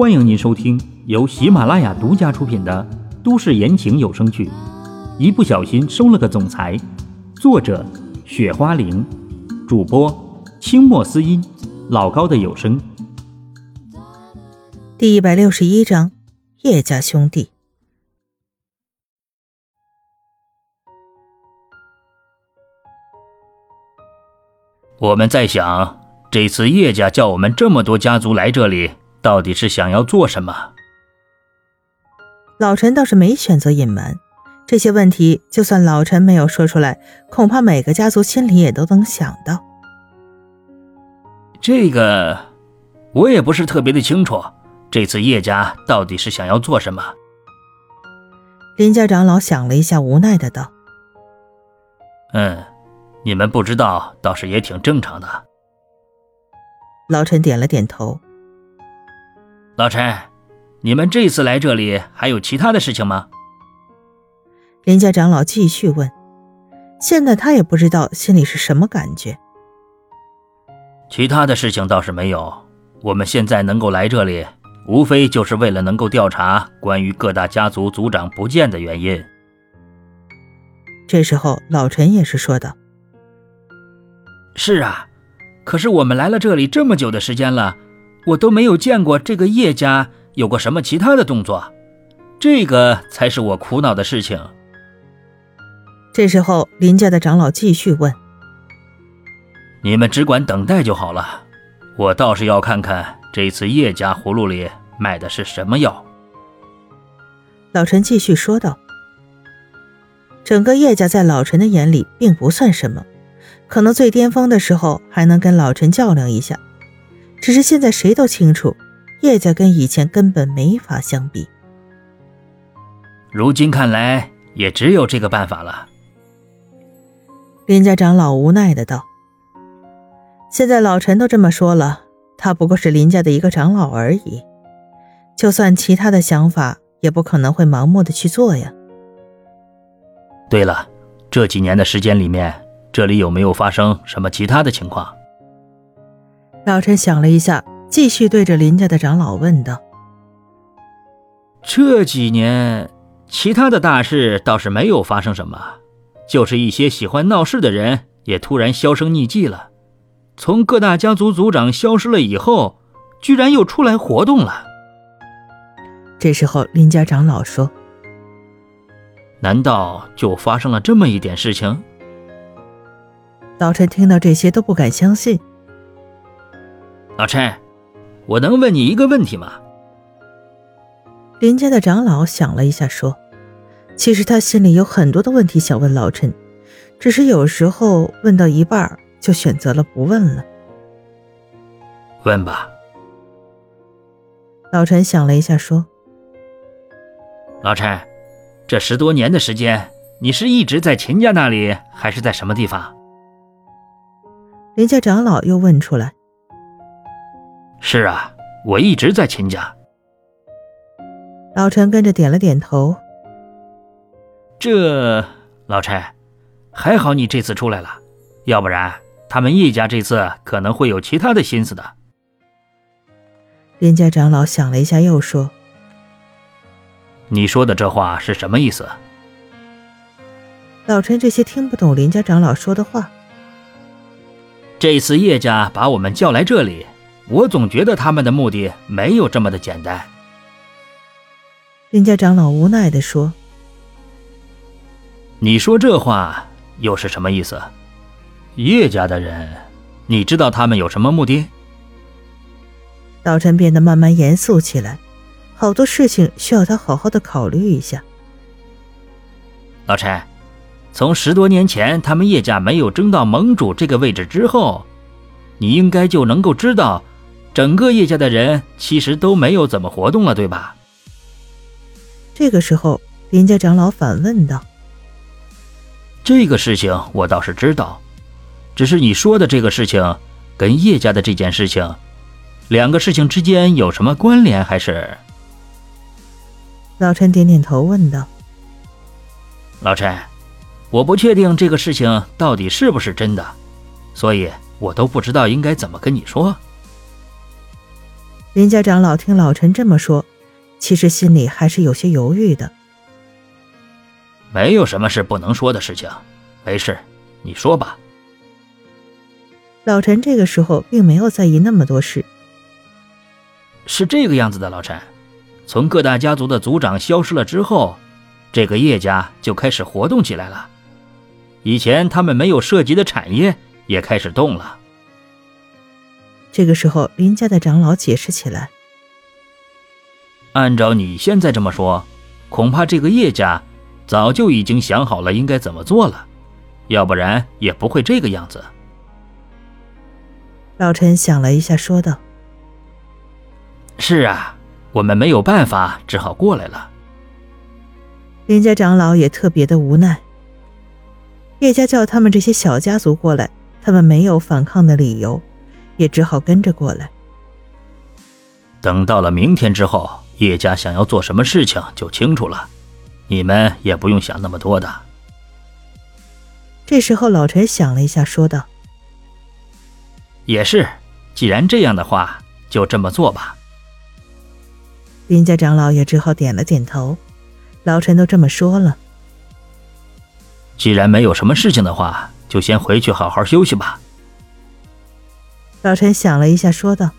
欢迎您收听由喜马拉雅独家出品的都市言情有声剧《一不小心收了个总裁》，作者：雪花玲，主播：清墨思音，老高的有声。第一百六十一章，叶家兄弟。我们在想，这次叶家叫我们这么多家族来这里，到底是想要做什么？老陈倒是没选择隐瞒这些问题，就算老陈没有说出来，恐怕每个家族心里也都能想到。这个我也不是特别的清楚，这次叶家到底是想要做什么？林家长老想了一下，无奈的道：“嗯。”你们不知道，倒是也挺正常的。老陈点了点头。老陈，你们这次来这里还有其他的事情吗？林家长老继续问。现在他也不知道心里是什么感觉。其他的事情倒是没有。我们现在能够来这里，无非就是为了能够调查关于各大家族族长不见的原因。这时候，老陈也是说道。是啊，可是我们来了这里这么久的时间了，我都没有见过这个叶家有过什么其他的动作，这个才是我苦恼的事情。这时候，林家的长老继续问：“你们只管等待就好了，我倒是要看看这次叶家葫芦里卖的是什么药。”老陈继续说道：“整个叶家在老陈的眼里并不算什么。”可能最巅峰的时候还能跟老陈较量一下，只是现在谁都清楚，叶家跟以前根本没法相比。如今看来，也只有这个办法了。林家长老无奈的道：“现在老陈都这么说了，他不过是林家的一个长老而已，就算其他的想法，也不可能会盲目的去做呀。”对了，这几年的时间里面。这里有没有发生什么其他的情况？老陈想了一下，继续对着林家的长老问道：“这几年，其他的大事倒是没有发生什么，就是一些喜欢闹事的人也突然销声匿迹了。从各大家族族长消失了以后，居然又出来活动了。”这时候，林家长老说：“难道就发生了这么一点事情？”老陈听到这些都不敢相信。老陈，我能问你一个问题吗？林家的长老想了一下，说：“其实他心里有很多的问题想问老陈，只是有时候问到一半就选择了不问了。”问吧。老陈想了一下，说：“老陈，这十多年的时间，你是一直在秦家那里，还是在什么地方？”林家长老又问出来：“是啊，我一直在秦家。”老陈跟着点了点头。这老陈，还好你这次出来了，要不然他们叶家这次可能会有其他的心思的。林家长老想了一下，又说：“你说的这话是什么意思？”老陈这些听不懂林家长老说的话。这次叶家把我们叫来这里，我总觉得他们的目的没有这么的简单。林家长老无奈地说：“你说这话又是什么意思？叶家的人，你知道他们有什么目的？”老陈变得慢慢严肃起来，好多事情需要他好好的考虑一下。老陈。从十多年前他们叶家没有争到盟主这个位置之后，你应该就能够知道，整个叶家的人其实都没有怎么活动了，对吧？这个时候，林家长老反问道：“这个事情我倒是知道，只是你说的这个事情，跟叶家的这件事情，两个事情之间有什么关联？还是？”老陈点点头问道：“老陈。”我不确定这个事情到底是不是真的，所以我都不知道应该怎么跟你说。林家长老听老陈这么说，其实心里还是有些犹豫的。没有什么是不能说的事情，没事，你说吧。老陈这个时候并没有在意那么多事。是这个样子的，老陈，从各大家族的族长消失了之后，这个叶家就开始活动起来了。以前他们没有涉及的产业也开始动了。这个时候，林家的长老解释起来：“按照你现在这么说，恐怕这个叶家早就已经想好了应该怎么做了，要不然也不会这个样子。”老陈想了一下，说道：“是啊，我们没有办法，只好过来了。”林家长老也特别的无奈。叶家叫他们这些小家族过来，他们没有反抗的理由。也只好跟着过来。等到了明天之后，叶家想要做什么事情就清楚了，你们也不用想那么多的。这时候，老陈想了一下，说道：“也是，既然这样的话，就这么做吧。”林家长老也只好点了点头。老陈都这么说了，既然没有什么事情的话，就先回去好好休息吧。老陈想了一下，说道：“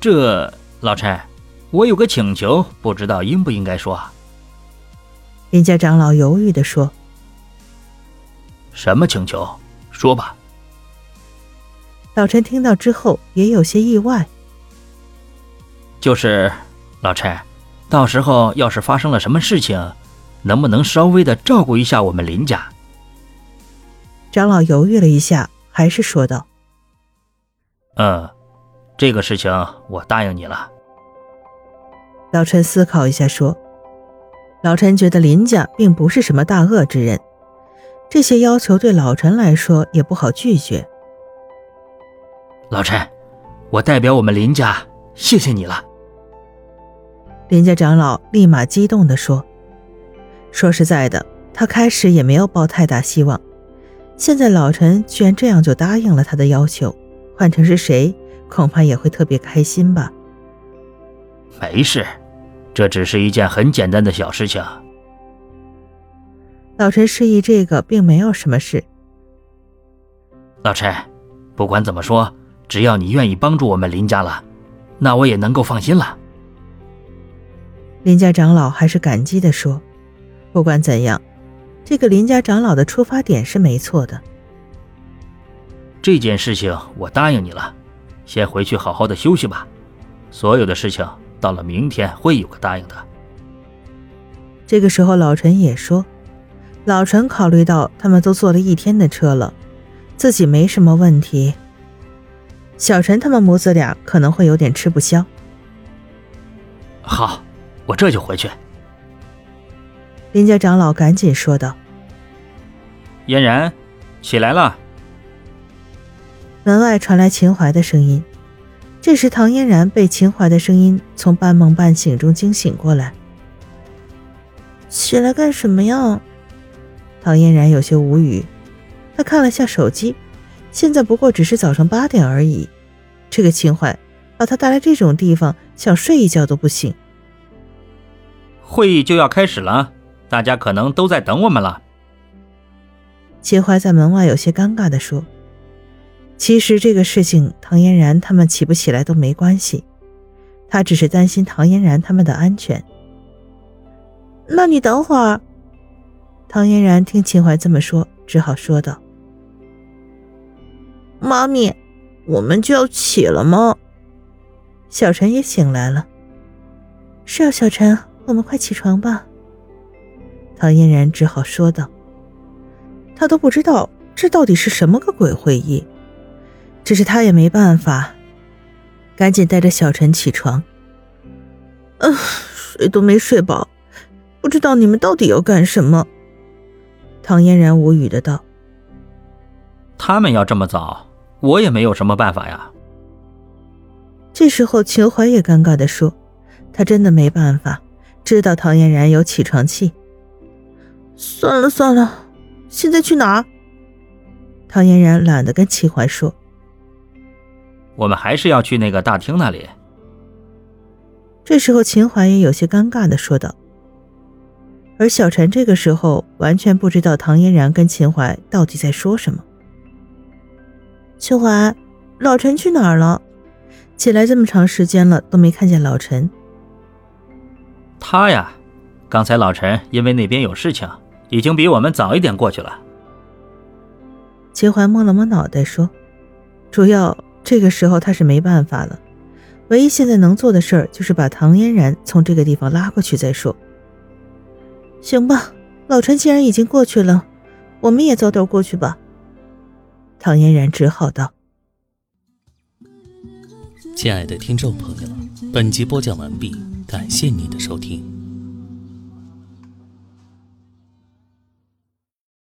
这老陈，我有个请求，不知道应不应该说。”林家长老犹豫的说：“什么请求？说吧。”老陈听到之后也有些意外。就是老陈，到时候要是发生了什么事情，能不能稍微的照顾一下我们林家？长老犹豫了一下，还是说道。嗯，这个事情我答应你了。老陈思考一下说：“老陈觉得林家并不是什么大恶之人，这些要求对老陈来说也不好拒绝。”老陈，我代表我们林家谢谢你了。林家长老立马激动地说：“说实在的，他开始也没有抱太大希望，现在老陈居然这样就答应了他的要求。”换成是谁，恐怕也会特别开心吧。没事，这只是一件很简单的小事情。老陈示意这个并没有什么事。老陈，不管怎么说，只要你愿意帮助我们林家了，那我也能够放心了。林家长老还是感激的说：“不管怎样，这个林家长老的出发点是没错的。”这件事情我答应你了，先回去好好的休息吧。所有的事情到了明天会有个答应的。这个时候，老陈也说：“老陈考虑到他们都坐了一天的车了，自己没什么问题。小陈他们母子俩可能会有点吃不消。”好，我这就回去。林家长老赶紧说道：“嫣然，起来了。”门外传来秦淮的声音，这时唐嫣然被秦淮的声音从半梦半醒中惊醒过来。起来干什么呀？唐嫣然有些无语，她看了下手机，现在不过只是早上八点而已。这个秦淮把她带来这种地方，想睡一觉都不行。会议就要开始了，大家可能都在等我们了。秦淮在门外有些尴尬地说。其实这个事情，唐嫣然他们起不起来都没关系，他只是担心唐嫣然他们的安全。那你等会儿。唐嫣然听秦淮这么说，只好说道：“妈咪，我们就要起了吗？”小陈也醒来了。是啊，小陈，我们快起床吧。唐嫣然只好说道：“他都不知道这到底是什么个鬼会议。”只是他也没办法，赶紧带着小陈起床。嗯，睡都没睡饱，不知道你们到底要干什么。唐嫣然无语的道：“他们要这么早，我也没有什么办法呀。”这时候，秦淮也尴尬的说：“他真的没办法，知道唐嫣然有起床气。算了算了，现在去哪？”唐嫣然懒得跟秦淮说。我们还是要去那个大厅那里。这时候，秦淮也有些尴尬的说道。而小陈这个时候完全不知道唐嫣然跟秦淮到底在说什么。秦淮，老陈去哪儿了？起来这么长时间了都没看见老陈。他呀，刚才老陈因为那边有事情，已经比我们早一点过去了。秦淮摸了摸脑袋说：“主要这个时候他是没办法了，唯一现在能做的事儿就是把唐嫣然从这个地方拉过去再说。”行吧，老陈既然已经过去了，我们也早点过去吧。唐嫣然只好道：“亲爱的听众朋友，本集播讲完毕，感谢您的收听。”